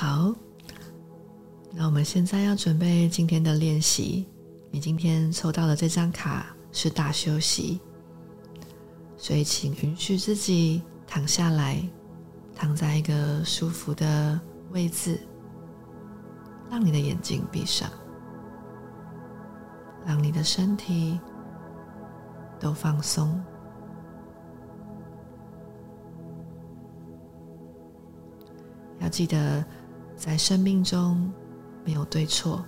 好，那我们现在要准备今天的练习。你今天抽到的这张卡是大休息，所以请允许自己躺下来，躺在一个舒服的位置，让你的眼睛闭上，让你的身体都放松。要记得，在生命中没有对错，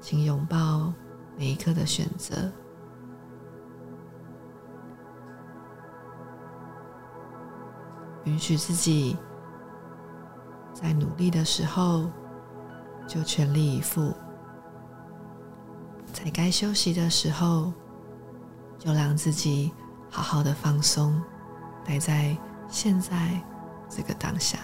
请拥抱每一刻的选择，允许自己在努力的时候就全力以赴，在该休息的时候就让自己好好的放松，待在现在这个当下。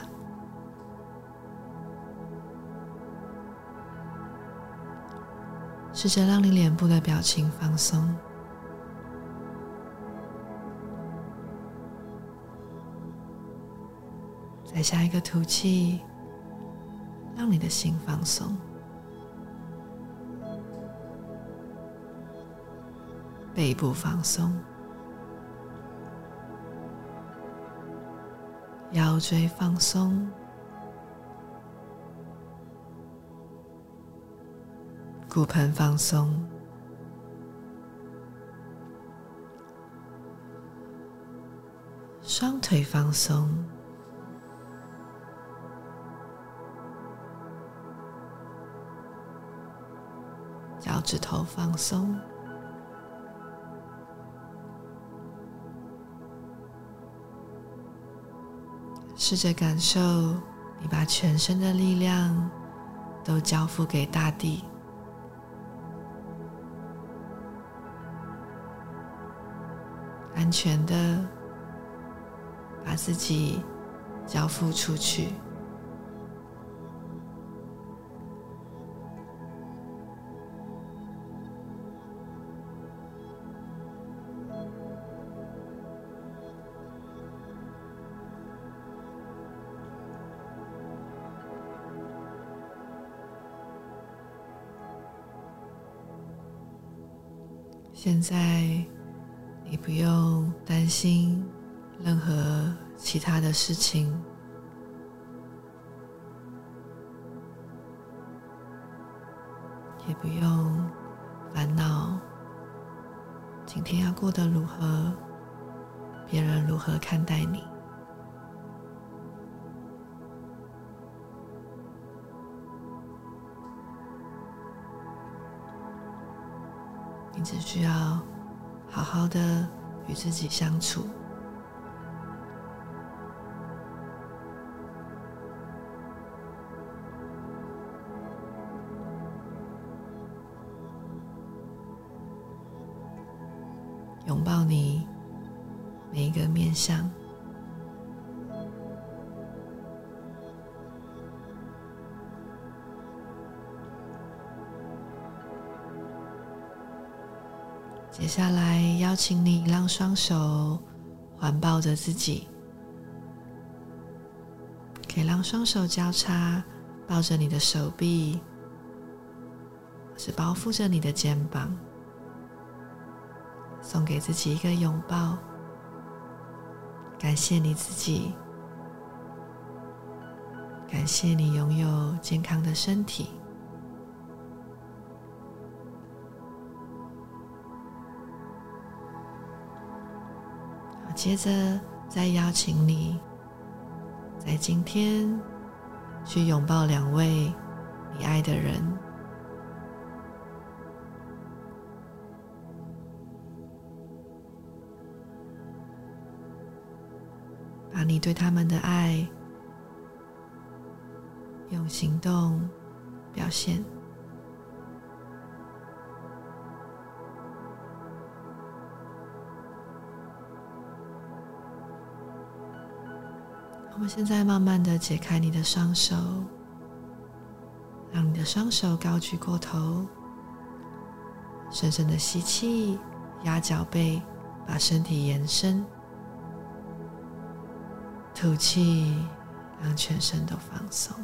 试着让你脸部的表情放松，在下一个吐气，让你的心放松，背部放松，腰椎放松。骨盆放松，双腿放松，脚趾头放松，试着感受你把全身的力量都交付给大地。全的把自己交付出去。现在。你不用担心任何其他的事情，也不用烦恼今天要过得如何，别人如何看待你。你只需要。好好的与自己相处，拥抱你每一个面相。接下来，邀请你让双手环抱着自己，可以让双手交叉抱着你的手臂，是包覆着你的肩膀，送给自己一个拥抱，感谢你自己，感谢你拥有健康的身体。接着，再邀请你，在今天去拥抱两位你爱的人，把你对他们的爱用行动表现。我现在慢慢的解开你的双手让你的双手高举过头深深的吸气压脚背把身体延伸。吐气让全身都放松。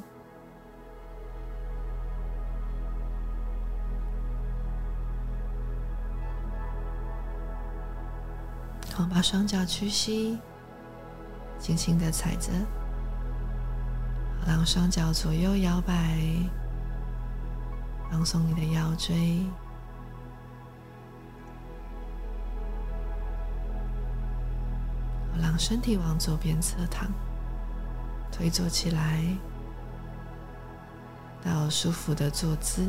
好把双脚屈膝轻轻的踩着，让双脚左右摇摆，放松你的腰椎，让身体往左边侧躺，腿坐起来，到舒服的坐姿。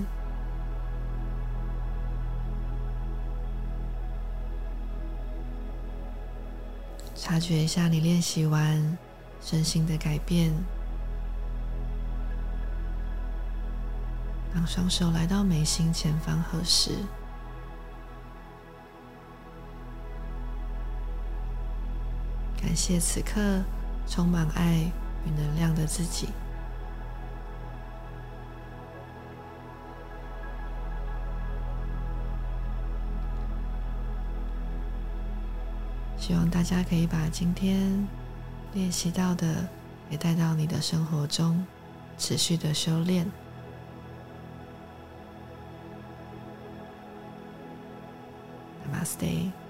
察觉一下你练习完身心的改变，让双手来到眉心前方合十，感谢此刻充满爱与能量的自己。希望大家可以把今天练习到的也带到你的生活中，持续的修炼。Namaste。